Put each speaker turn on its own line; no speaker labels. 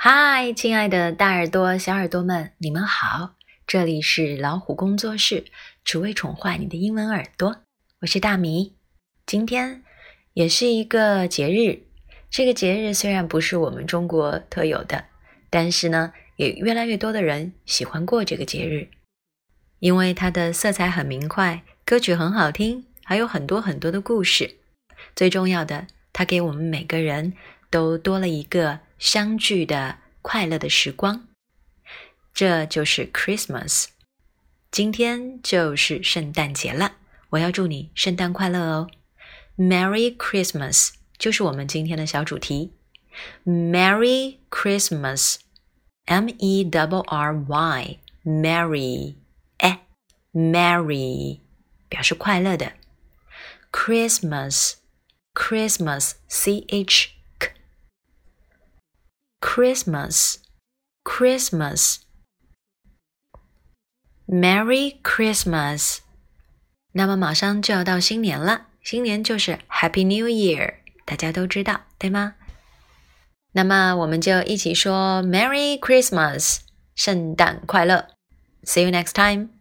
嗨，亲爱的大耳朵、小耳朵们，你们好！这里是老虎工作室，只为宠坏你的英文耳朵。我是大米。今天也是一个节日，这个节日虽然不是我们中国特有的，但是呢，也越来越多的人喜欢过这个节日，因为它的色彩很明快，歌曲很好听，还有很多很多的故事。最重要的，它给我们每个人都多了一个。相聚的快乐的时光，这就是 Christmas。今天就是圣诞节了，我要祝你圣诞快乐哦！Merry Christmas 就是我们今天的小主题。Merry Christmas，M E W R Y，Merry，哎，Merry 表示快乐的。Christmas，Christmas，C H。Christmas, Christmas, Merry Christmas。那么马上就要到新年了，新年就是 Happy New Year，大家都知道，对吗？那么我们就一起说 Merry Christmas，圣诞快乐。See you next time.